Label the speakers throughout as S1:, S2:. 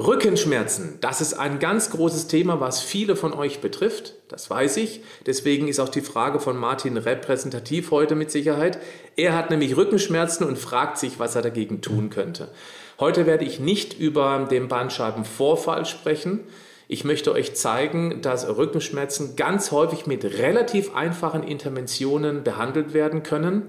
S1: Rückenschmerzen, das ist ein ganz großes Thema, was viele von euch betrifft. Das weiß ich. Deswegen ist auch die Frage von Martin repräsentativ heute mit Sicherheit. Er hat nämlich Rückenschmerzen und fragt sich, was er dagegen tun könnte. Heute werde ich nicht über den Bandscheibenvorfall sprechen. Ich möchte euch zeigen, dass Rückenschmerzen ganz häufig mit relativ einfachen Interventionen behandelt werden können.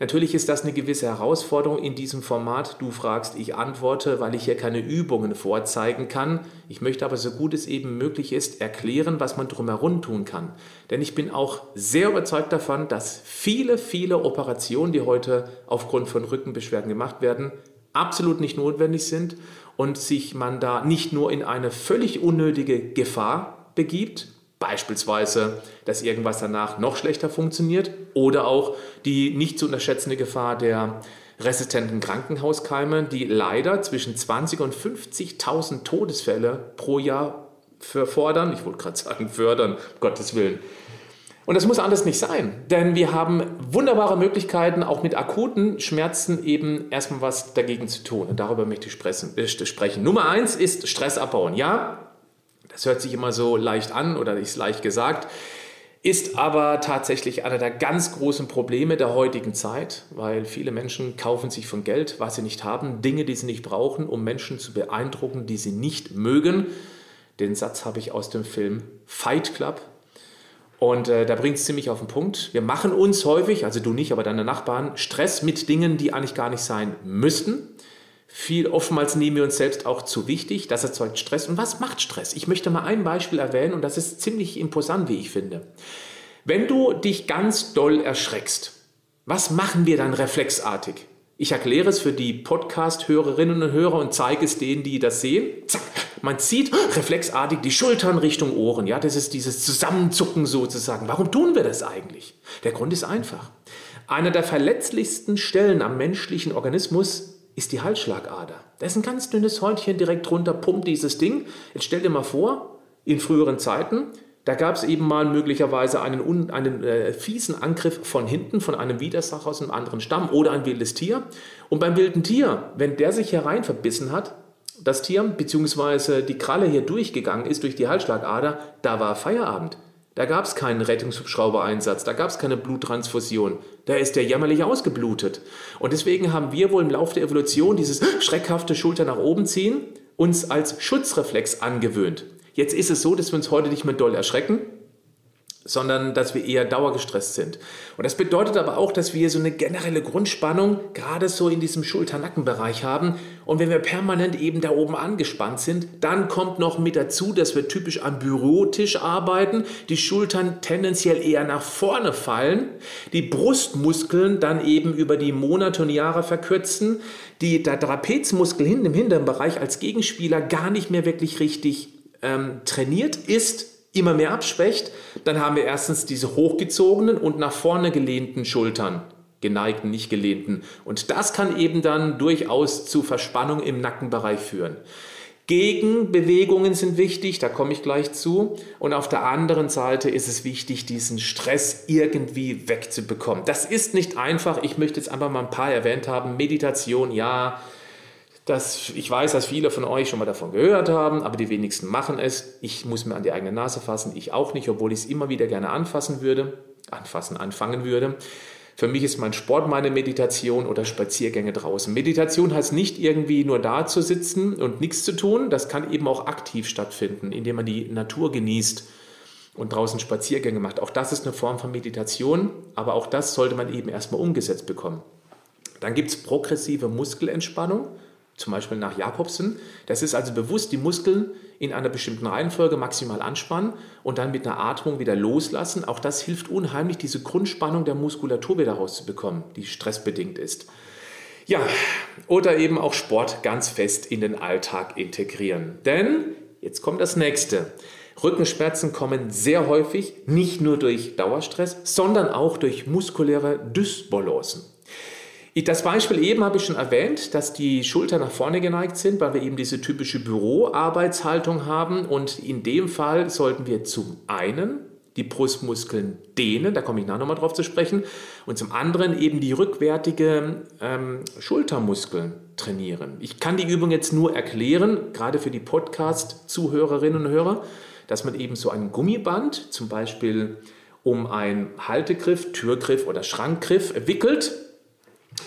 S1: Natürlich ist das eine gewisse Herausforderung in diesem Format. Du fragst, ich antworte, weil ich hier keine Übungen vorzeigen kann. Ich möchte aber, so gut es eben möglich ist, erklären, was man drumherum tun kann. Denn ich bin auch sehr überzeugt davon, dass viele, viele Operationen, die heute aufgrund von Rückenbeschwerden gemacht werden, absolut nicht notwendig sind und sich man da nicht nur in eine völlig unnötige Gefahr begibt, Beispielsweise, dass irgendwas danach noch schlechter funktioniert oder auch die nicht zu unterschätzende Gefahr der resistenten Krankenhauskeime, die leider zwischen 20 und 50.000 Todesfälle pro Jahr fordern. Ich wollte gerade sagen fördern, um Gottes Willen. Und das muss alles nicht sein, denn wir haben wunderbare Möglichkeiten, auch mit akuten Schmerzen eben erstmal was dagegen zu tun. Und darüber möchte ich sprechen. Nummer eins ist Stress abbauen. Ja, das hört sich immer so leicht an oder ist leicht gesagt, ist aber tatsächlich einer der ganz großen Probleme der heutigen Zeit, weil viele Menschen kaufen sich von Geld, was sie nicht haben, Dinge, die sie nicht brauchen, um Menschen zu beeindrucken, die sie nicht mögen. Den Satz habe ich aus dem Film Fight Club. Und äh, da bringt es ziemlich auf den Punkt. Wir machen uns häufig, also du nicht, aber deine Nachbarn, Stress mit Dingen, die eigentlich gar nicht sein müssten. Viel oftmals nehmen wir uns selbst auch zu wichtig. Das erzeugt Stress. Und was macht Stress? Ich möchte mal ein Beispiel erwähnen und das ist ziemlich imposant, wie ich finde. Wenn du dich ganz doll erschreckst, was machen wir dann reflexartig? Ich erkläre es für die Podcast-Hörerinnen und Hörer und zeige es denen, die das sehen. Zack, man zieht reflexartig die Schultern Richtung Ohren. Ja, das ist dieses Zusammenzucken sozusagen. Warum tun wir das eigentlich? Der Grund ist einfach. Einer der verletzlichsten Stellen am menschlichen Organismus ist die Halsschlagader. Da ist ein ganz dünnes Häutchen direkt drunter, pumpt dieses Ding. Jetzt stell dir mal vor, in früheren Zeiten, da gab es eben mal möglicherweise einen, einen äh, fiesen Angriff von hinten, von einem Widersacher aus einem anderen Stamm oder ein wildes Tier. Und beim wilden Tier, wenn der sich herein verbissen hat, das Tier, beziehungsweise die Kralle hier durchgegangen ist durch die Halsschlagader, da war Feierabend. Da gab es keinen Rettungshubschrauber-Einsatz, da gab es keine Bluttransfusion. Da ist der jämmerlich ausgeblutet. Und deswegen haben wir wohl im Laufe der Evolution dieses schreckhafte Schulter nach oben ziehen uns als Schutzreflex angewöhnt. Jetzt ist es so, dass wir uns heute nicht mehr doll erschrecken, sondern dass wir eher dauergestresst sind. Und das bedeutet aber auch, dass wir so eine generelle Grundspannung gerade so in diesem Schulter-Nackenbereich haben. Und wenn wir permanent eben da oben angespannt sind, dann kommt noch mit dazu, dass wir typisch am Bürotisch arbeiten, die Schultern tendenziell eher nach vorne fallen, die Brustmuskeln dann eben über die Monate und Jahre verkürzen, die, der Trapezmuskel hinten im hinteren Bereich als Gegenspieler gar nicht mehr wirklich richtig ähm, trainiert ist immer mehr abschwächt, dann haben wir erstens diese hochgezogenen und nach vorne gelehnten Schultern, geneigten, nicht gelehnten. Und das kann eben dann durchaus zu Verspannung im Nackenbereich führen. Gegenbewegungen sind wichtig, da komme ich gleich zu. Und auf der anderen Seite ist es wichtig, diesen Stress irgendwie wegzubekommen. Das ist nicht einfach. Ich möchte jetzt einfach mal ein paar erwähnt haben. Meditation, ja, das, ich weiß, dass viele von euch schon mal davon gehört haben, aber die wenigsten machen es. Ich muss mir an die eigene Nase fassen, ich auch nicht, obwohl ich es immer wieder gerne anfassen würde, anfassen, anfangen würde. Für mich ist mein Sport meine Meditation oder Spaziergänge draußen. Meditation heißt nicht irgendwie nur da zu sitzen und nichts zu tun. Das kann eben auch aktiv stattfinden, indem man die Natur genießt und draußen Spaziergänge macht. Auch das ist eine Form von Meditation, aber auch das sollte man eben erstmal umgesetzt bekommen. Dann gibt es progressive Muskelentspannung zum Beispiel nach Jakobsen. Das ist also bewusst die Muskeln in einer bestimmten Reihenfolge maximal anspannen und dann mit einer Atmung wieder loslassen. Auch das hilft unheimlich, diese Grundspannung der Muskulatur wieder rauszubekommen, die stressbedingt ist. Ja, oder eben auch Sport ganz fest in den Alltag integrieren. Denn jetzt kommt das nächste. Rückenschmerzen kommen sehr häufig nicht nur durch Dauerstress, sondern auch durch muskuläre Dysbalancen. Das Beispiel eben habe ich schon erwähnt, dass die Schultern nach vorne geneigt sind, weil wir eben diese typische Büroarbeitshaltung haben. Und in dem Fall sollten wir zum einen die Brustmuskeln dehnen, da komme ich nachher nochmal drauf zu sprechen, und zum anderen eben die rückwärtige ähm, Schultermuskeln trainieren. Ich kann die Übung jetzt nur erklären, gerade für die Podcast-Zuhörerinnen und Hörer, dass man eben so ein Gummiband, zum Beispiel um einen Haltegriff, Türgriff oder Schrankgriff wickelt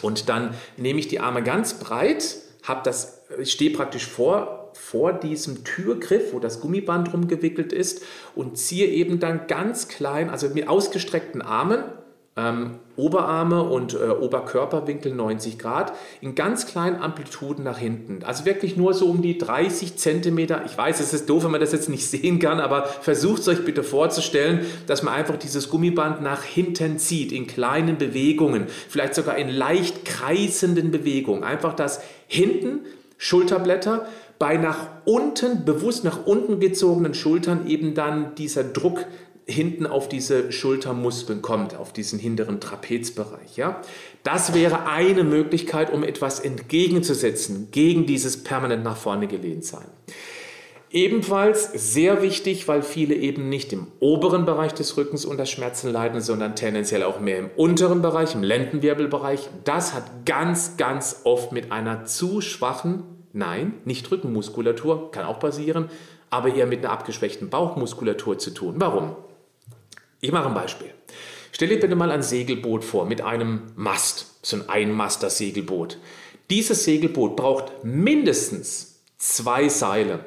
S1: und dann nehme ich die Arme ganz breit, habe das, ich stehe praktisch vor, vor diesem Türgriff, wo das Gummiband rumgewickelt ist und ziehe eben dann ganz klein, also mit ausgestreckten Armen, ähm, Oberarme und äh, Oberkörperwinkel 90 Grad in ganz kleinen Amplituden nach hinten. Also wirklich nur so um die 30 Zentimeter. Ich weiß, es ist doof, wenn man das jetzt nicht sehen kann, aber versucht es euch bitte vorzustellen, dass man einfach dieses Gummiband nach hinten zieht in kleinen Bewegungen, vielleicht sogar in leicht kreisenden Bewegungen. Einfach das hinten Schulterblätter bei nach unten, bewusst nach unten gezogenen Schultern eben dann dieser Druck hinten auf diese Schultermuskeln kommt, auf diesen hinteren Trapezbereich. Ja? Das wäre eine Möglichkeit, um etwas entgegenzusetzen gegen dieses permanent nach vorne gelehnt sein. Ebenfalls sehr wichtig, weil viele eben nicht im oberen Bereich des Rückens unter Schmerzen leiden, sondern tendenziell auch mehr im unteren Bereich, im Lendenwirbelbereich. Das hat ganz, ganz oft mit einer zu schwachen, nein, nicht Rückenmuskulatur, kann auch passieren, aber eher mit einer abgeschwächten Bauchmuskulatur zu tun. Warum? Ich mache ein Beispiel. Stell dir bitte mal ein Segelboot vor mit einem Mast, so ein Einmaster-Segelboot. Dieses Segelboot braucht mindestens zwei Seile.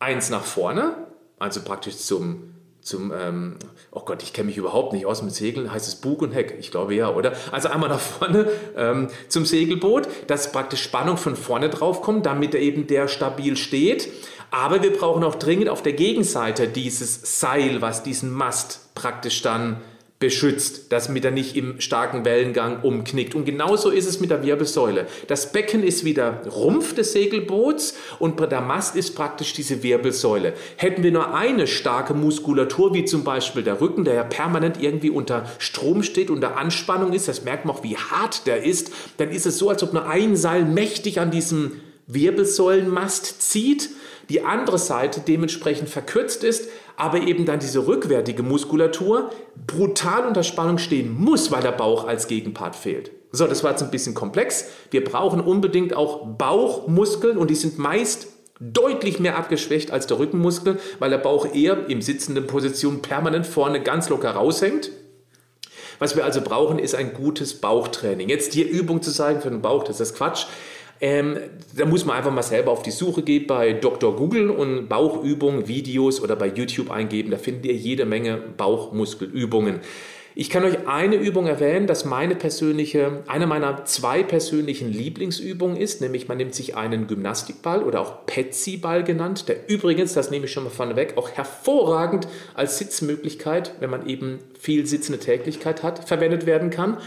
S1: Eins nach vorne, also praktisch zum, zum ähm, oh Gott, ich kenne mich überhaupt nicht aus mit Segeln, heißt es Bug und Heck? Ich glaube ja, oder? Also einmal nach vorne ähm, zum Segelboot, dass praktisch Spannung von vorne drauf kommt, damit eben der stabil steht. Aber wir brauchen auch dringend auf der Gegenseite dieses Seil, was diesen Mast praktisch dann beschützt, damit er nicht im starken Wellengang umknickt. Und genauso ist es mit der Wirbelsäule. Das Becken ist wieder Rumpf des Segelboots und der Mast ist praktisch diese Wirbelsäule. Hätten wir nur eine starke Muskulatur, wie zum Beispiel der Rücken, der ja permanent irgendwie unter Strom steht, unter Anspannung ist, das merkt man auch, wie hart der ist, dann ist es so, als ob nur ein Seil mächtig an diesem Wirbelsäulenmast zieht die andere Seite dementsprechend verkürzt ist, aber eben dann diese rückwärtige Muskulatur brutal unter Spannung stehen muss, weil der Bauch als Gegenpart fehlt. So, das war jetzt ein bisschen komplex. Wir brauchen unbedingt auch Bauchmuskeln und die sind meist deutlich mehr abgeschwächt als der Rückenmuskel, weil der Bauch eher im sitzenden Position permanent vorne ganz locker raushängt. Was wir also brauchen, ist ein gutes Bauchtraining. Jetzt hier Übung zu zeigen für den Bauch, das ist Quatsch. Ähm, da muss man einfach mal selber auf die Suche gehen bei Dr. Google und Bauchübungen, Videos oder bei YouTube eingeben. Da findet ihr jede Menge Bauchmuskelübungen. Ich kann euch eine Übung erwähnen, dass meine persönliche, eine meiner zwei persönlichen Lieblingsübungen ist, nämlich man nimmt sich einen Gymnastikball oder auch Petsy-Ball genannt, der übrigens, das nehme ich schon mal vorneweg, auch hervorragend als Sitzmöglichkeit, wenn man eben viel sitzende Täglichkeit hat, verwendet werden kann.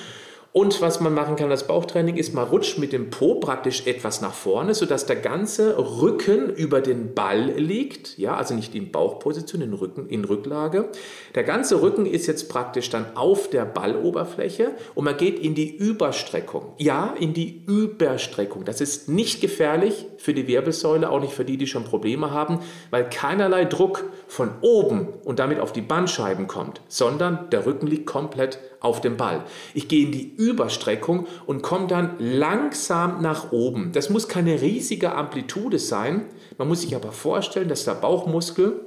S1: Und was man machen kann als Bauchtraining ist, man rutscht mit dem Po praktisch etwas nach vorne, sodass der ganze Rücken über den Ball liegt. Ja, also nicht in Bauchposition, in, Rücken, in Rücklage. Der ganze Rücken ist jetzt praktisch dann auf der Balloberfläche und man geht in die Überstreckung. Ja, in die Überstreckung. Das ist nicht gefährlich für die Wirbelsäule, auch nicht für die, die schon Probleme haben, weil keinerlei Druck von oben und damit auf die Bandscheiben kommt, sondern der Rücken liegt komplett auf dem Ball. Ich gehe in die Überstreckung und komme dann langsam nach oben. Das muss keine riesige Amplitude sein. Man muss sich aber vorstellen, dass der Bauchmuskel,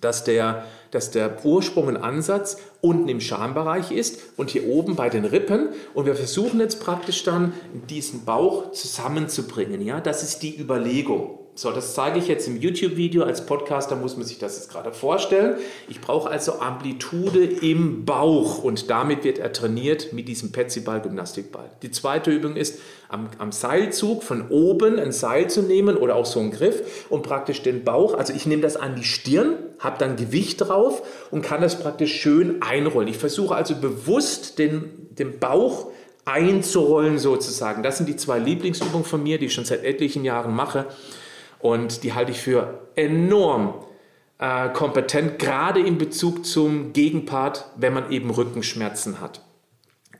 S1: dass der, dass der Ursprung und Ansatz unten im Schambereich ist und hier oben bei den Rippen. Und wir versuchen jetzt praktisch dann diesen Bauch zusammenzubringen. Ja, das ist die Überlegung. So, das zeige ich jetzt im YouTube-Video. Als Podcaster muss man sich das jetzt gerade vorstellen. Ich brauche also Amplitude im Bauch und damit wird er trainiert mit diesem Petsyball, Gymnastikball. Die zweite Übung ist, am, am, Seilzug von oben ein Seil zu nehmen oder auch so einen Griff und praktisch den Bauch, also ich nehme das an die Stirn, habe dann Gewicht drauf und kann das praktisch schön einrollen. Ich versuche also bewusst den, den Bauch einzurollen sozusagen. Das sind die zwei Lieblingsübungen von mir, die ich schon seit etlichen Jahren mache. Und die halte ich für enorm äh, kompetent, gerade in Bezug zum Gegenpart, wenn man eben Rückenschmerzen hat.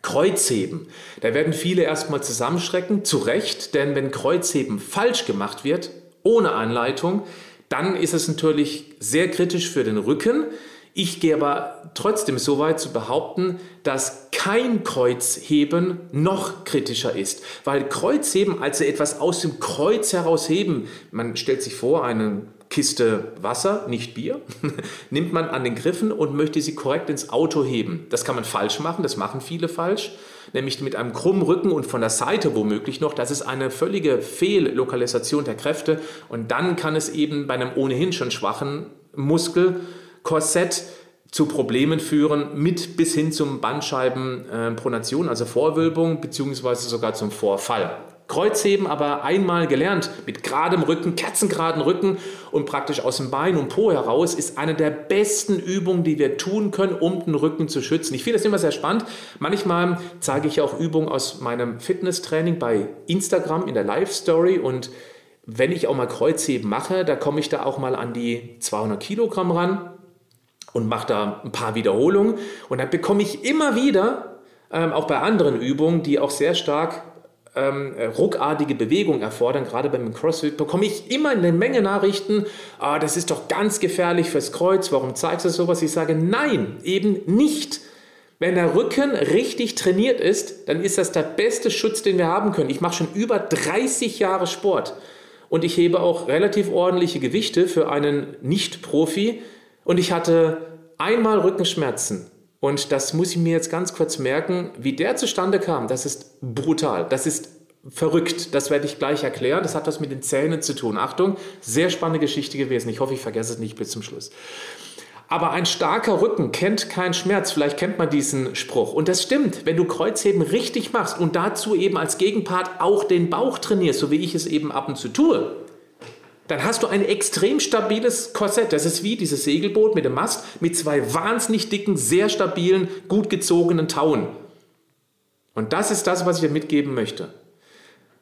S1: Kreuzheben. Da werden viele erstmal zusammenschrecken, zu Recht, denn wenn Kreuzheben falsch gemacht wird, ohne Anleitung, dann ist es natürlich sehr kritisch für den Rücken. Ich gehe aber trotzdem so weit zu behaupten, dass kein Kreuzheben noch kritischer ist, weil Kreuzheben, also etwas aus dem Kreuz herausheben, man stellt sich vor, eine Kiste Wasser, nicht Bier, nimmt man an den Griffen und möchte sie korrekt ins Auto heben. Das kann man falsch machen, das machen viele falsch, nämlich mit einem krummen Rücken und von der Seite womöglich noch. Das ist eine völlige Fehllokalisation der Kräfte und dann kann es eben bei einem ohnehin schon schwachen Muskel Korsett zu Problemen führen, mit bis hin zum Bandscheibenpronation, also Vorwölbung, beziehungsweise sogar zum Vorfall. Kreuzheben aber einmal gelernt, mit geradem Rücken, kerzengeraden Rücken und praktisch aus dem Bein und Po heraus, ist eine der besten Übungen, die wir tun können, um den Rücken zu schützen. Ich finde das immer sehr spannend. Manchmal zeige ich auch Übungen aus meinem Fitnesstraining bei Instagram in der Live-Story und wenn ich auch mal Kreuzheben mache, da komme ich da auch mal an die 200 Kilogramm ran und mache da ein paar Wiederholungen. Und dann bekomme ich immer wieder, ähm, auch bei anderen Übungen, die auch sehr stark ähm, äh, ruckartige Bewegung erfordern, gerade beim CrossFit, bekomme ich immer eine Menge Nachrichten, ah, das ist doch ganz gefährlich fürs Kreuz, warum zeigst du sowas? Ich sage, nein, eben nicht. Wenn der Rücken richtig trainiert ist, dann ist das der beste Schutz, den wir haben können. Ich mache schon über 30 Jahre Sport und ich hebe auch relativ ordentliche Gewichte für einen Nicht-Profi und ich hatte einmal Rückenschmerzen. Und das muss ich mir jetzt ganz kurz merken, wie der zustande kam. Das ist brutal. Das ist verrückt. Das werde ich gleich erklären. Das hat was mit den Zähnen zu tun. Achtung, sehr spannende Geschichte gewesen. Ich hoffe, ich vergesse es nicht bis zum Schluss. Aber ein starker Rücken kennt keinen Schmerz. Vielleicht kennt man diesen Spruch. Und das stimmt, wenn du Kreuzheben richtig machst und dazu eben als Gegenpart auch den Bauch trainierst, so wie ich es eben ab und zu tue, dann hast du ein extrem stabiles Korsett. Das ist wie dieses Segelboot mit dem Mast mit zwei wahnsinnig dicken, sehr stabilen, gut gezogenen Tauen. Und das ist das, was ich dir mitgeben möchte.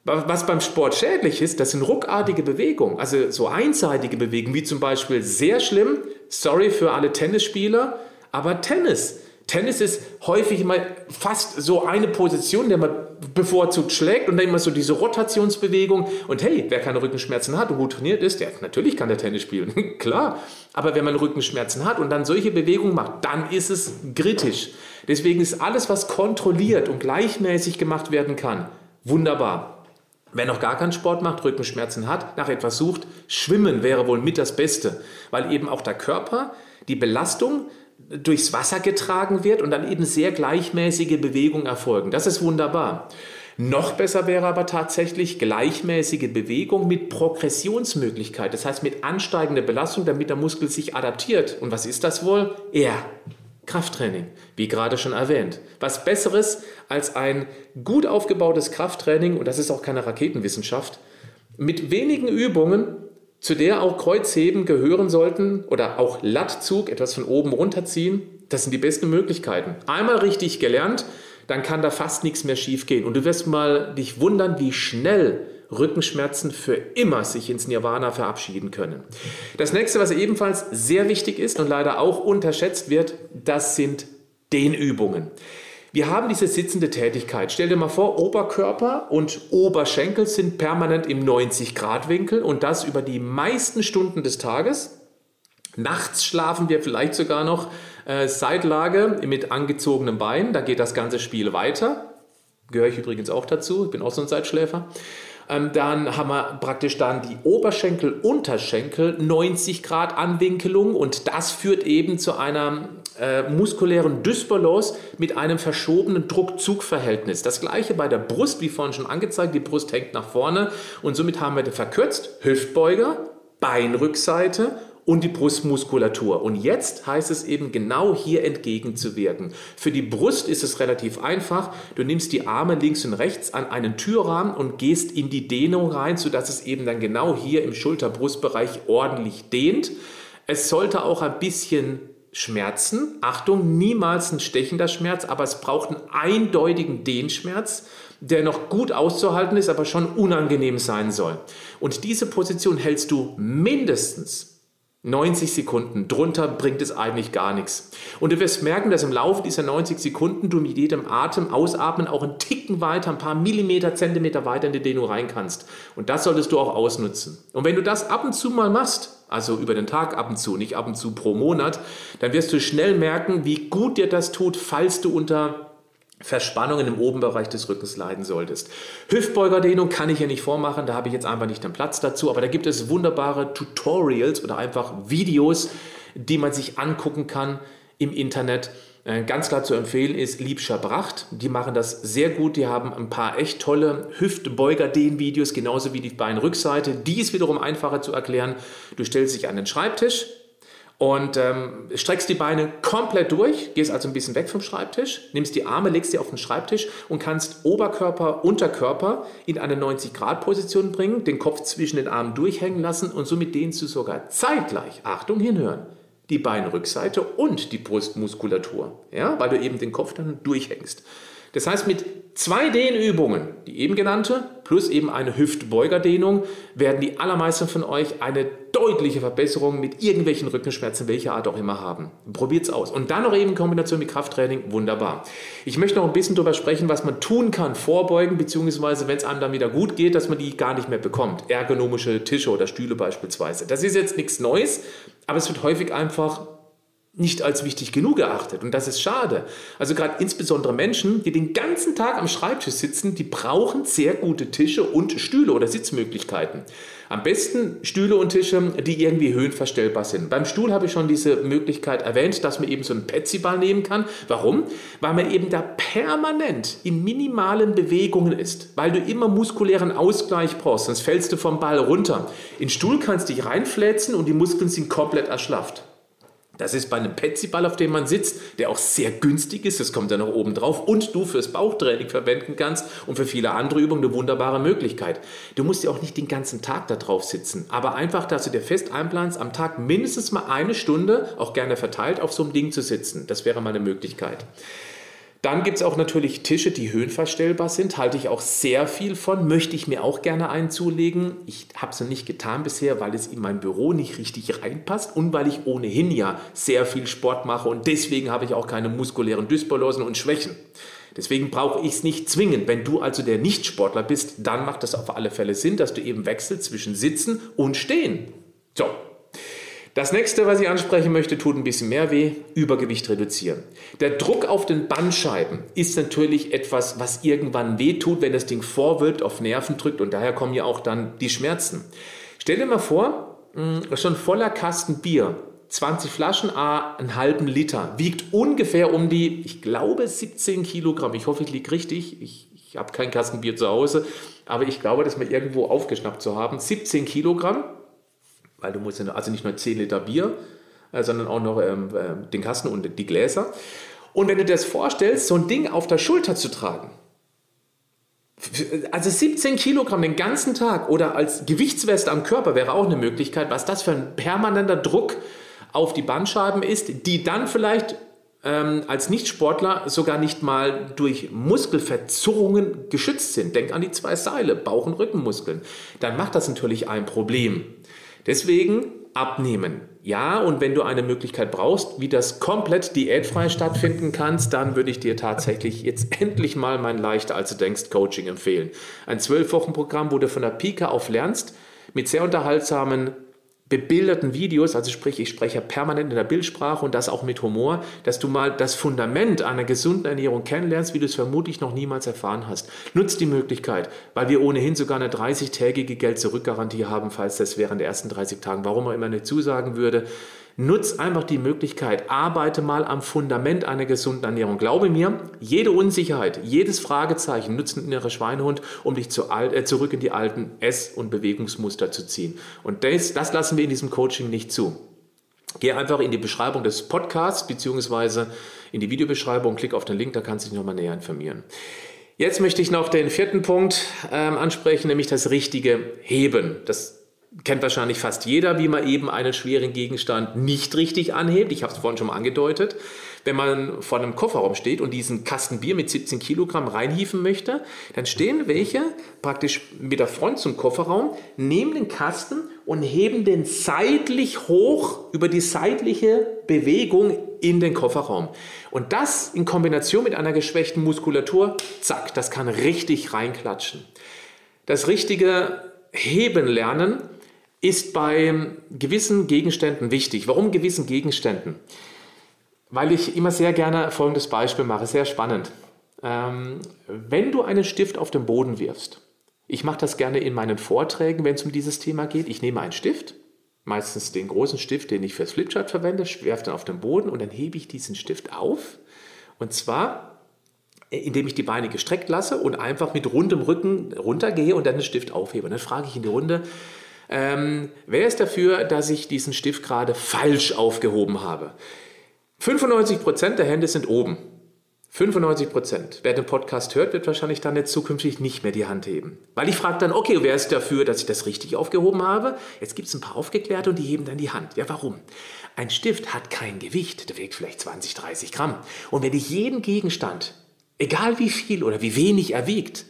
S1: Was beim Sport schädlich ist, das sind ruckartige Bewegungen, also so einseitige Bewegungen, wie zum Beispiel sehr schlimm, sorry für alle Tennisspieler, aber Tennis. Tennis ist häufig immer fast so eine Position, der man bevorzugt schlägt und dann immer so diese Rotationsbewegung. Und hey, wer keine Rückenschmerzen hat und gut trainiert ist, der natürlich kann der Tennis spielen, klar. Aber wenn man Rückenschmerzen hat und dann solche Bewegungen macht, dann ist es kritisch. Deswegen ist alles, was kontrolliert und gleichmäßig gemacht werden kann, wunderbar. Wer noch gar keinen Sport macht, Rückenschmerzen hat, nach etwas sucht, Schwimmen wäre wohl mit das Beste, weil eben auch der Körper die Belastung durchs Wasser getragen wird und dann eben sehr gleichmäßige Bewegungen erfolgen. Das ist wunderbar. Noch besser wäre aber tatsächlich gleichmäßige Bewegung mit Progressionsmöglichkeit, das heißt mit ansteigender Belastung, damit der Muskel sich adaptiert. Und was ist das wohl? Ja, Krafttraining, wie gerade schon erwähnt. Was Besseres als ein gut aufgebautes Krafttraining, und das ist auch keine Raketenwissenschaft, mit wenigen Übungen zu der auch Kreuzheben gehören sollten oder auch Lattzug, etwas von oben runterziehen. Das sind die besten Möglichkeiten. Einmal richtig gelernt, dann kann da fast nichts mehr schief gehen. Und du wirst mal dich wundern, wie schnell Rückenschmerzen für immer sich ins Nirvana verabschieden können. Das nächste, was ebenfalls sehr wichtig ist und leider auch unterschätzt wird, das sind Dehnübungen. Wir haben diese sitzende Tätigkeit. Stell dir mal vor, Oberkörper und Oberschenkel sind permanent im 90-Grad-Winkel und das über die meisten Stunden des Tages. Nachts schlafen wir vielleicht sogar noch äh, Seitlage mit angezogenem Bein. Da geht das ganze Spiel weiter. Gehöre ich übrigens auch dazu. Ich bin auch so ein Seitschläfer. Ähm, dann haben wir praktisch dann die Oberschenkel-Unterschenkel 90 Grad Anwinkelung. Und das führt eben zu einer äh, muskulären Dysbalance mit einem verschobenen Druck-Zug-Verhältnis. Das gleiche bei der Brust, wie vorhin schon angezeigt, die Brust hängt nach vorne. Und somit haben wir verkürzt. Hüftbeuger, Beinrückseite und die Brustmuskulatur. Und jetzt heißt es eben genau hier entgegenzuwirken. Für die Brust ist es relativ einfach. Du nimmst die Arme links und rechts an einen Türrahmen und gehst in die Dehnung rein, sodass es eben dann genau hier im Schulter-Brustbereich ordentlich dehnt. Es sollte auch ein bisschen schmerzen. Achtung, niemals ein stechender Schmerz, aber es braucht einen eindeutigen Dehnschmerz, der noch gut auszuhalten ist, aber schon unangenehm sein soll. Und diese Position hältst du mindestens 90 Sekunden. Drunter bringt es eigentlich gar nichts. Und du wirst merken, dass im Laufe dieser 90 Sekunden du mit jedem Atem, Ausatmen auch einen Ticken weiter, ein paar Millimeter, Zentimeter weiter in die Dehnung rein kannst. Und das solltest du auch ausnutzen. Und wenn du das ab und zu mal machst, also über den Tag ab und zu, nicht ab und zu pro Monat, dann wirst du schnell merken, wie gut dir das tut, falls du unter Verspannungen im Obenbereich des Rückens leiden solltest. Hüftbeugerdehnung kann ich hier nicht vormachen, da habe ich jetzt einfach nicht den Platz dazu, aber da gibt es wunderbare Tutorials oder einfach Videos, die man sich angucken kann im Internet. Äh, ganz klar zu empfehlen ist Liebscher Bracht. Die machen das sehr gut. Die haben ein paar echt tolle Hüftbeuger-Dehn-Videos, genauso wie die Beinrückseite. Die ist wiederum einfacher zu erklären. Du stellst dich an den Schreibtisch, und ähm, streckst die Beine komplett durch, gehst also ein bisschen weg vom Schreibtisch, nimmst die Arme, legst sie auf den Schreibtisch und kannst Oberkörper, Unterkörper in eine 90-Grad-Position bringen, den Kopf zwischen den Armen durchhängen lassen und somit dehnst du sogar zeitgleich, Achtung, hinhören, die Beinrückseite und die Brustmuskulatur, ja, weil du eben den Kopf dann durchhängst. Das heißt, mit zwei Dehnübungen, die eben genannte, plus eben eine Hüftbeugerdehnung, werden die allermeisten von euch eine deutliche Verbesserung mit irgendwelchen Rückenschmerzen, welcher Art auch immer haben. Probiert es aus. Und dann noch eben in Kombination mit Krafttraining, wunderbar. Ich möchte noch ein bisschen darüber sprechen, was man tun kann, vorbeugen, beziehungsweise wenn es einem dann wieder gut geht, dass man die gar nicht mehr bekommt. Ergonomische Tische oder Stühle beispielsweise. Das ist jetzt nichts Neues, aber es wird häufig einfach nicht als wichtig genug erachtet. Und das ist schade. Also gerade insbesondere Menschen, die den ganzen Tag am Schreibtisch sitzen, die brauchen sehr gute Tische und Stühle oder Sitzmöglichkeiten. Am besten Stühle und Tische, die irgendwie höhenverstellbar sind. Beim Stuhl habe ich schon diese Möglichkeit erwähnt, dass man eben so einen Petsyball nehmen kann. Warum? Weil man eben da permanent in minimalen Bewegungen ist. Weil du immer muskulären Ausgleich brauchst, sonst fällst du vom Ball runter. In Stuhl kannst du dich reinflätzen und die Muskeln sind komplett erschlafft. Das ist bei einem Petsyball, auf dem man sitzt, der auch sehr günstig ist, das kommt dann noch oben drauf und du fürs Bauchtraining verwenden kannst und für viele andere Übungen eine wunderbare Möglichkeit. Du musst ja auch nicht den ganzen Tag da drauf sitzen, aber einfach, dass du dir fest einplanst, am Tag mindestens mal eine Stunde, auch gerne verteilt, auf so einem Ding zu sitzen. Das wäre mal eine Möglichkeit. Dann gibt es auch natürlich Tische, die höhenverstellbar sind. Halte ich auch sehr viel von. Möchte ich mir auch gerne einen zulegen. Ich habe es noch nicht getan bisher, weil es in mein Büro nicht richtig reinpasst und weil ich ohnehin ja sehr viel Sport mache und deswegen habe ich auch keine muskulären Dysbalancen und Schwächen. Deswegen brauche ich es nicht zwingend. Wenn du also der Nicht-Sportler bist, dann macht es auf alle Fälle Sinn, dass du eben wechselst zwischen Sitzen und Stehen. So, das nächste, was ich ansprechen möchte, tut ein bisschen mehr weh, Übergewicht reduzieren. Der Druck auf den Bandscheiben ist natürlich etwas, was irgendwann weh tut, wenn das Ding vorwölbt, auf Nerven drückt und daher kommen ja auch dann die Schmerzen. Stell dir mal vor, schon voller Kasten Bier, 20 Flaschen, a einen halben Liter, wiegt ungefähr um die, ich glaube, 17 Kilogramm. Ich hoffe, ich liege richtig. Ich, ich habe kein Kasten Bier zu Hause, aber ich glaube, das mal irgendwo aufgeschnappt zu haben. 17 Kilogramm weil du musst also nicht nur 10 Liter Bier, äh, sondern auch noch ähm, äh, den Kasten und die Gläser. Und wenn du dir das vorstellst, so ein Ding auf der Schulter zu tragen, also 17 Kilogramm den ganzen Tag oder als Gewichtsweste am Körper wäre auch eine Möglichkeit, was das für ein permanenter Druck auf die Bandscheiben ist, die dann vielleicht ähm, als Nichtsportler sogar nicht mal durch Muskelverzerrungen geschützt sind. Denk an die zwei Seile, Bauch- und Rückenmuskeln. Dann macht das natürlich ein Problem. Deswegen abnehmen. Ja, und wenn du eine Möglichkeit brauchst, wie das komplett diätfrei stattfinden kannst, dann würde ich dir tatsächlich jetzt endlich mal mein leichter als du denkst Coaching empfehlen. Ein zwölf Wochen Programm, wo du von der Pike auf lernst, mit sehr unterhaltsamen bebilderten Videos, also sprich, ich spreche permanent in der Bildsprache und das auch mit Humor, dass du mal das Fundament einer gesunden Ernährung kennenlernst, wie du es vermutlich noch niemals erfahren hast. Nutzt die Möglichkeit, weil wir ohnehin sogar eine 30-tägige Geld-Zurück-Garantie haben, falls das während der ersten 30 Tagen, warum auch immer nicht zusagen würde. Nutz einfach die Möglichkeit, arbeite mal am Fundament einer gesunden Ernährung. Glaube mir, jede Unsicherheit, jedes Fragezeichen nützt ein innerer Schweinehund, um dich zu, äh, zurück in die alten Ess- und Bewegungsmuster zu ziehen. Und das, das lassen wir in diesem Coaching nicht zu. Geh einfach in die Beschreibung des Podcasts beziehungsweise in die Videobeschreibung, klick auf den Link, da kannst du dich nochmal näher informieren. Jetzt möchte ich noch den vierten Punkt ähm, ansprechen, nämlich das richtige Heben. Das kennt wahrscheinlich fast jeder, wie man eben einen schweren Gegenstand nicht richtig anhebt. Ich habe es vorhin schon mal angedeutet. Wenn man vor einem Kofferraum steht und diesen Kasten Bier mit 17 Kilogramm reinhieven möchte, dann stehen welche praktisch mit der Front zum Kofferraum, nehmen den Kasten und heben den seitlich hoch über die seitliche Bewegung in den Kofferraum. Und das in Kombination mit einer geschwächten Muskulatur, zack, das kann richtig reinklatschen. Das richtige Heben lernen ist bei gewissen Gegenständen wichtig. Warum gewissen Gegenständen? Weil ich immer sehr gerne folgendes Beispiel mache, sehr spannend. Ähm, wenn du einen Stift auf den Boden wirfst, ich mache das gerne in meinen Vorträgen, wenn es um dieses Thema geht. Ich nehme einen Stift, meistens den großen Stift, den ich fürs Flipchart verwende, werfe dann auf den Boden und dann hebe ich diesen Stift auf. Und zwar, äh, indem ich die Beine gestreckt lasse und einfach mit rundem Rücken runtergehe und dann den Stift aufhebe. Und dann frage ich in die Runde, ähm, wer ist dafür, dass ich diesen Stift gerade falsch aufgehoben habe? 95% der Hände sind oben. 95 Prozent. Wer den Podcast hört, wird wahrscheinlich dann jetzt zukünftig nicht mehr die Hand heben. Weil ich frage dann, okay, wer ist dafür, dass ich das richtig aufgehoben habe? Jetzt gibt es ein paar Aufgeklärte und die heben dann die Hand. Ja, warum? Ein Stift hat kein Gewicht, der wiegt vielleicht 20, 30 Gramm. Und wenn ich jeden Gegenstand, egal wie viel oder wie wenig er wiegt,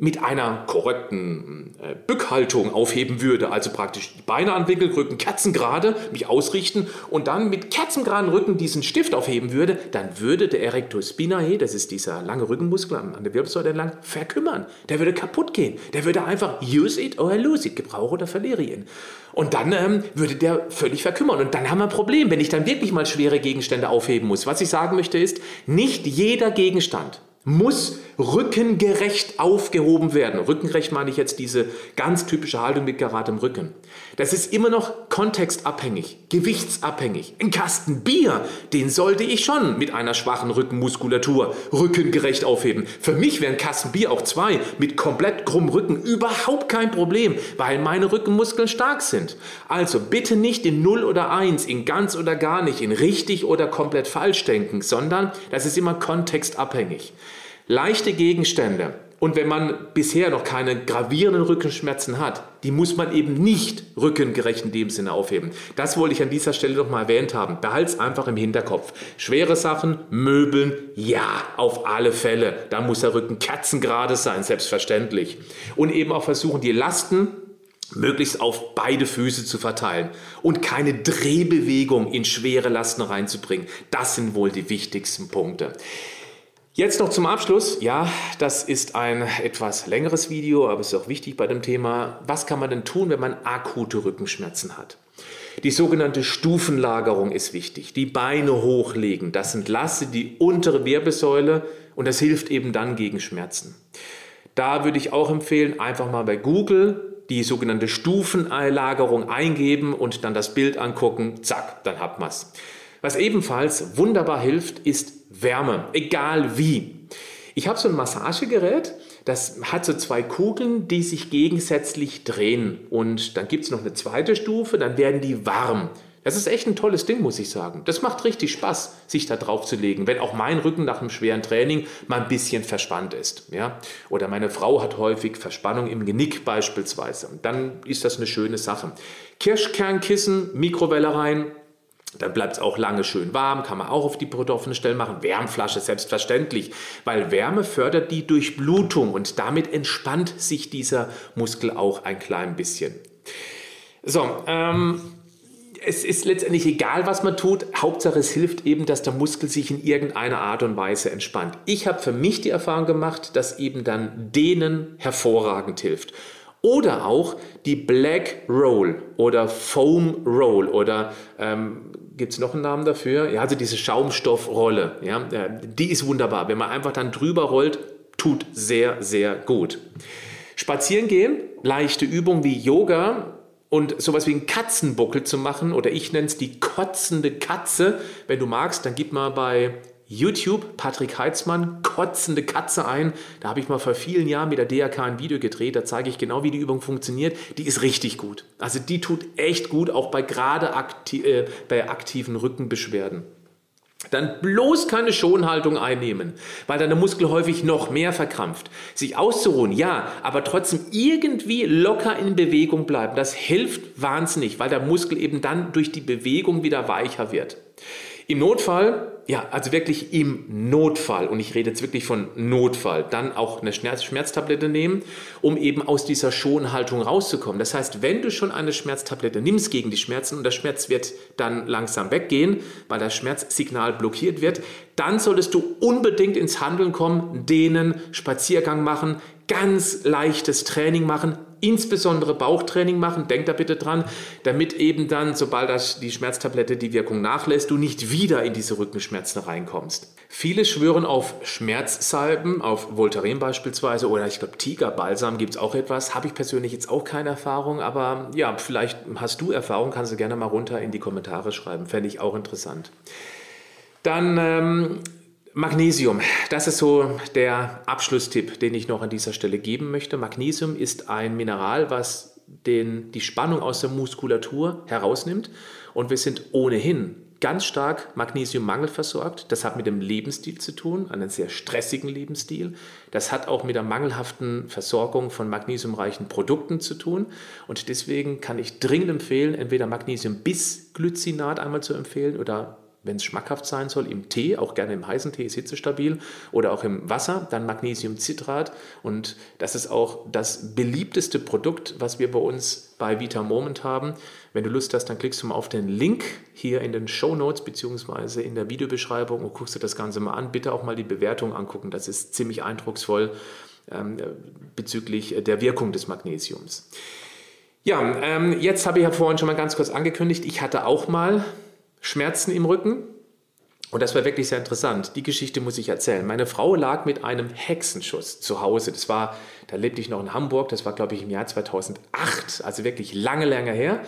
S1: mit einer korrekten äh, Bückhaltung aufheben würde, also praktisch die Beine anwinkeln, Rücken kerzengerade, mich ausrichten und dann mit kerzengeraden Rücken diesen Stift aufheben würde, dann würde der Erector spinae, das ist dieser lange Rückenmuskel an der Wirbelsäule entlang, verkümmern. Der würde kaputt gehen. Der würde einfach use it or lose it, gebrauche oder verliere ihn. Und dann ähm, würde der völlig verkümmern. Und dann haben wir ein Problem, wenn ich dann wirklich mal schwere Gegenstände aufheben muss. Was ich sagen möchte ist, nicht jeder Gegenstand muss rückengerecht aufgehoben werden. Rückengerecht meine ich jetzt diese ganz typische Haltung mit geradeem Rücken. Das ist immer noch kontextabhängig, gewichtsabhängig. Ein Kasten Bier, den sollte ich schon mit einer schwachen Rückenmuskulatur rückengerecht aufheben. Für mich wäre ein Kasten Bier auch zwei mit komplett krummem Rücken überhaupt kein Problem, weil meine Rückenmuskeln stark sind. Also bitte nicht in 0 oder 1, in ganz oder gar nicht, in richtig oder komplett falsch denken, sondern das ist immer kontextabhängig leichte Gegenstände und wenn man bisher noch keine gravierenden Rückenschmerzen hat, die muss man eben nicht rückengerecht in dem Sinne aufheben. Das wollte ich an dieser Stelle noch mal erwähnt haben. Behalt's einfach im Hinterkopf. Schwere Sachen, Möbeln, ja, auf alle Fälle. Da muss der Rücken kerzengerade sein, selbstverständlich. Und eben auch versuchen, die Lasten möglichst auf beide Füße zu verteilen und keine Drehbewegung in schwere Lasten reinzubringen. Das sind wohl die wichtigsten Punkte. Jetzt noch zum Abschluss. Ja, das ist ein etwas längeres Video, aber es ist auch wichtig bei dem Thema. Was kann man denn tun, wenn man akute Rückenschmerzen hat? Die sogenannte Stufenlagerung ist wichtig. Die Beine hochlegen, das entlastet die untere Wirbelsäule und das hilft eben dann gegen Schmerzen. Da würde ich auch empfehlen, einfach mal bei Google die sogenannte Stufenlagerung eingeben und dann das Bild angucken. Zack, dann hat man es. Was ebenfalls wunderbar hilft, ist Wärme, egal wie. Ich habe so ein Massagegerät, das hat so zwei Kugeln, die sich gegensätzlich drehen. Und dann gibt es noch eine zweite Stufe, dann werden die warm. Das ist echt ein tolles Ding, muss ich sagen. Das macht richtig Spaß, sich da drauf zu legen, wenn auch mein Rücken nach einem schweren Training mal ein bisschen verspannt ist. Ja? Oder meine Frau hat häufig Verspannung im Genick beispielsweise. Dann ist das eine schöne Sache. Kirschkernkissen, Mikrowelle rein, dann bleibt es auch lange schön warm, kann man auch auf die betroffenen Stellen machen. Wärmflasche selbstverständlich, weil Wärme fördert die Durchblutung und damit entspannt sich dieser Muskel auch ein klein bisschen. So, ähm, es ist letztendlich egal, was man tut. Hauptsache, es hilft eben, dass der Muskel sich in irgendeiner Art und Weise entspannt. Ich habe für mich die Erfahrung gemacht, dass eben dann denen hervorragend hilft. Oder auch die Black Roll oder Foam Roll oder ähm, gibt es noch einen Namen dafür? Ja, also diese Schaumstoffrolle. Ja, die ist wunderbar. Wenn man einfach dann drüber rollt, tut sehr, sehr gut. Spazieren gehen, leichte Übung wie Yoga und sowas wie einen Katzenbuckel zu machen oder ich nenne es die kotzende Katze. Wenn du magst, dann gib mal bei YouTube, Patrick Heitzmann, kotzende Katze ein. Da habe ich mal vor vielen Jahren mit der DRK ein Video gedreht. Da zeige ich genau, wie die Übung funktioniert. Die ist richtig gut. Also die tut echt gut, auch bei gerade akti äh, bei aktiven Rückenbeschwerden. Dann bloß keine Schonhaltung einnehmen, weil deine Muskel häufig noch mehr verkrampft. Sich auszuruhen, ja, aber trotzdem irgendwie locker in Bewegung bleiben. Das hilft wahnsinnig, weil der Muskel eben dann durch die Bewegung wieder weicher wird. Im Notfall, ja, also wirklich im Notfall, und ich rede jetzt wirklich von Notfall, dann auch eine Schmerztablette nehmen, um eben aus dieser Schonhaltung rauszukommen. Das heißt, wenn du schon eine Schmerztablette nimmst gegen die Schmerzen und der Schmerz wird dann langsam weggehen, weil das Schmerzsignal blockiert wird, dann solltest du unbedingt ins Handeln kommen, dehnen, Spaziergang machen, ganz leichtes Training machen, insbesondere Bauchtraining machen, denk da bitte dran, damit eben dann, sobald das, die Schmerztablette die Wirkung nachlässt, du nicht wieder in diese Rückenschmerzen reinkommst. Viele schwören auf Schmerzsalben, auf Voltaren beispielsweise oder ich glaube Tigerbalsam gibt es auch etwas. Habe ich persönlich jetzt auch keine Erfahrung, aber ja, vielleicht hast du Erfahrung, kannst du gerne mal runter in die Kommentare schreiben, fände ich auch interessant. Dann ähm, Magnesium, das ist so der Abschlusstipp, den ich noch an dieser Stelle geben möchte. Magnesium ist ein Mineral, was den, die Spannung aus der Muskulatur herausnimmt und wir sind ohnehin ganz stark Magnesiummangel versorgt. Das hat mit dem Lebensstil zu tun, einen sehr stressigen Lebensstil. Das hat auch mit der mangelhaften Versorgung von magnesiumreichen Produkten zu tun. Und deswegen kann ich dringend empfehlen, entweder Magnesium bis Glycinat einmal zu empfehlen oder wenn es schmackhaft sein soll, im Tee, auch gerne im heißen Tee ist hitzestabil oder auch im Wasser, dann Magnesiumcitrat und das ist auch das beliebteste Produkt, was wir bei uns bei Vita Moment haben. Wenn du Lust hast, dann klickst du mal auf den Link hier in den Show Notes beziehungsweise in der Videobeschreibung und guckst dir das Ganze mal an. Bitte auch mal die Bewertung angucken, das ist ziemlich eindrucksvoll ähm, bezüglich der Wirkung des Magnesiums. Ja, ähm, jetzt habe ich ja vorhin schon mal ganz kurz angekündigt, ich hatte auch mal Schmerzen im Rücken. Und das war wirklich sehr interessant. Die Geschichte muss ich erzählen. Meine Frau lag mit einem Hexenschuss zu Hause. Das war, da lebte ich noch in Hamburg. Das war, glaube ich, im Jahr 2008. Also wirklich lange, lange her.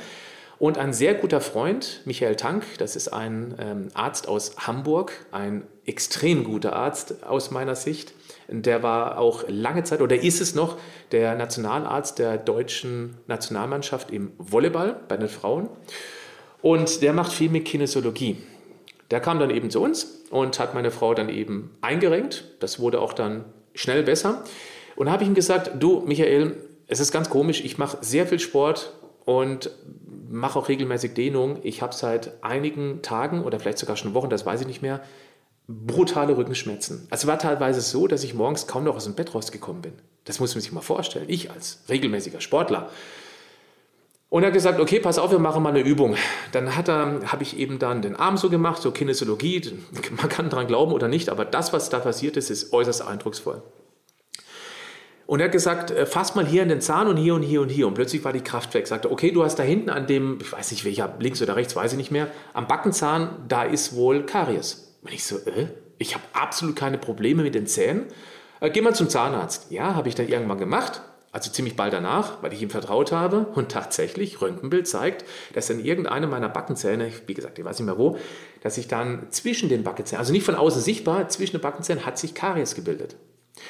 S1: Und ein sehr guter Freund, Michael Tank, das ist ein ähm, Arzt aus Hamburg, ein extrem guter Arzt aus meiner Sicht. Der war auch lange Zeit oder ist es noch der Nationalarzt der deutschen Nationalmannschaft im Volleyball bei den Frauen. Und der macht viel mit Kinesiologie. Der kam dann eben zu uns und hat meine Frau dann eben eingerenkt. Das wurde auch dann schnell besser. Und habe ich ihm gesagt, du Michael, es ist ganz komisch, ich mache sehr viel Sport und mache auch regelmäßig Dehnung. Ich habe seit einigen Tagen oder vielleicht sogar schon Wochen, das weiß ich nicht mehr, brutale Rückenschmerzen. Also war teilweise so, dass ich morgens kaum noch aus dem Bett rausgekommen bin. Das muss man sich mal vorstellen. Ich als regelmäßiger Sportler und er hat gesagt, okay, pass auf, wir machen mal eine Übung. Dann hat er, habe ich eben dann den Arm so gemacht, so Kinesiologie. Man kann dran glauben oder nicht, aber das, was da passiert ist, ist äußerst eindrucksvoll. Und er hat gesagt, äh, fass mal hier in den Zahn und hier und hier und hier. Und plötzlich war die Kraft weg. Sagte, okay, du hast da hinten an dem, ich weiß nicht welcher, links oder rechts, weiß ich nicht mehr, am Backenzahn, da ist wohl Karies. Und ich so, äh, ich habe absolut keine Probleme mit den Zähnen. Äh, geh mal zum Zahnarzt. Ja, habe ich dann irgendwann gemacht also ziemlich bald danach, weil ich ihm vertraut habe und tatsächlich Röntgenbild zeigt, dass in irgendeinem meiner Backenzähne, wie gesagt, ich weiß nicht mehr wo, dass sich dann zwischen den Backenzähnen, also nicht von außen sichtbar, zwischen den Backenzähnen hat sich Karies gebildet.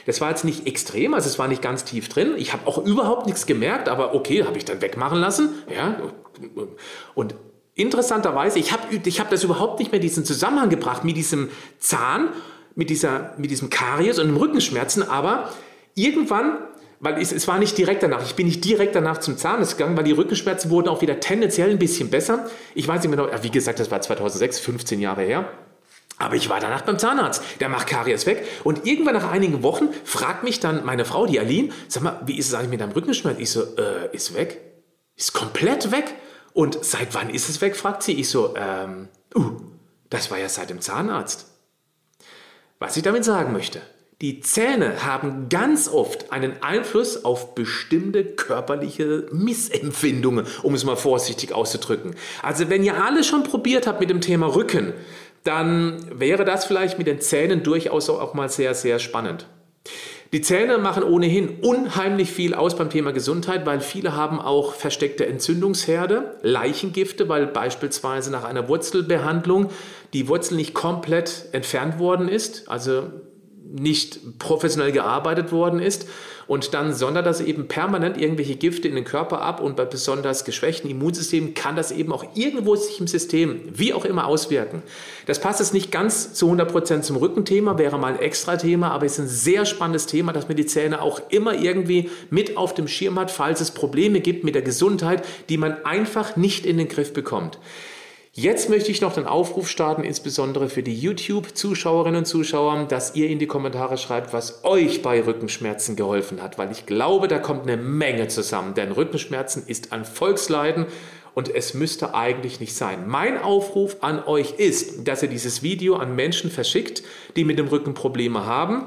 S1: Das war jetzt nicht extrem, also es war nicht ganz tief drin. Ich habe auch überhaupt nichts gemerkt, aber okay, habe ich dann wegmachen lassen. Ja, und interessanterweise, ich habe ich hab das überhaupt nicht mehr diesen Zusammenhang gebracht mit diesem Zahn, mit, dieser, mit diesem Karies und dem Rückenschmerzen, aber irgendwann weil es, es war nicht direkt danach. Ich bin nicht direkt danach zum Zahnarzt gegangen, weil die Rückenschmerzen wurden auch wieder tendenziell ein bisschen besser. Ich weiß nicht mehr genau, wie gesagt, das war 2006, 15 Jahre her. Aber ich war danach beim Zahnarzt. Der macht Karies weg. Und irgendwann nach einigen Wochen fragt mich dann meine Frau, die Aline, sag mal, wie ist es eigentlich mit deinem Rückenschmerz? Ich so, äh, ist weg. Ist komplett weg. Und seit wann ist es weg? fragt sie. Ich so, ähm, uh, das war ja seit dem Zahnarzt. Was ich damit sagen möchte, die Zähne haben ganz oft einen Einfluss auf bestimmte körperliche Missempfindungen, um es mal vorsichtig auszudrücken. Also wenn ihr alles schon probiert habt mit dem Thema Rücken, dann wäre das vielleicht mit den Zähnen durchaus auch mal sehr, sehr spannend. Die Zähne machen ohnehin unheimlich viel aus beim Thema Gesundheit, weil viele haben auch versteckte Entzündungsherde, Leichengifte, weil beispielsweise nach einer Wurzelbehandlung die Wurzel nicht komplett entfernt worden ist. Also nicht professionell gearbeitet worden ist. Und dann sondert das eben permanent irgendwelche Gifte in den Körper ab und bei besonders geschwächten Immunsystemen kann das eben auch irgendwo sich im System, wie auch immer, auswirken. Das passt jetzt nicht ganz zu 100 Prozent zum Rückenthema, wäre mal ein extra Thema, aber es ist ein sehr spannendes Thema, dass man die Zähne auch immer irgendwie mit auf dem Schirm hat, falls es Probleme gibt mit der Gesundheit, die man einfach nicht in den Griff bekommt. Jetzt möchte ich noch den Aufruf starten, insbesondere für die YouTube-Zuschauerinnen und Zuschauer, dass ihr in die Kommentare schreibt, was euch bei Rückenschmerzen geholfen hat, weil ich glaube, da kommt eine Menge zusammen. Denn Rückenschmerzen ist ein Volksleiden und es müsste eigentlich nicht sein. Mein Aufruf an euch ist, dass ihr dieses Video an Menschen verschickt, die mit dem Rücken Probleme haben,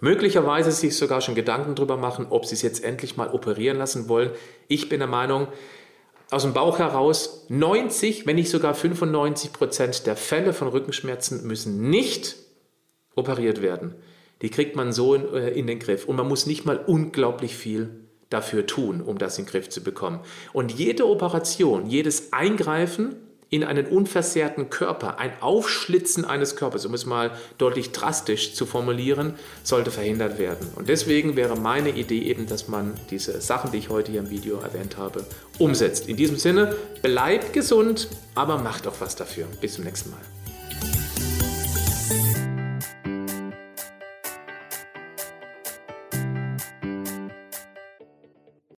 S1: möglicherweise sich sogar schon Gedanken darüber machen, ob sie es jetzt endlich mal operieren lassen wollen. Ich bin der Meinung, aus dem Bauch heraus, 90, wenn nicht sogar 95 Prozent der Fälle von Rückenschmerzen müssen nicht operiert werden. Die kriegt man so in, äh, in den Griff. Und man muss nicht mal unglaublich viel dafür tun, um das in den Griff zu bekommen. Und jede Operation, jedes Eingreifen in einen unversehrten Körper, ein Aufschlitzen eines Körpers, um es mal deutlich drastisch zu formulieren, sollte verhindert werden. Und deswegen wäre meine Idee eben, dass man diese Sachen, die ich heute hier im Video erwähnt habe, umsetzt. In diesem Sinne, bleibt gesund, aber macht auch was dafür. Bis zum nächsten Mal.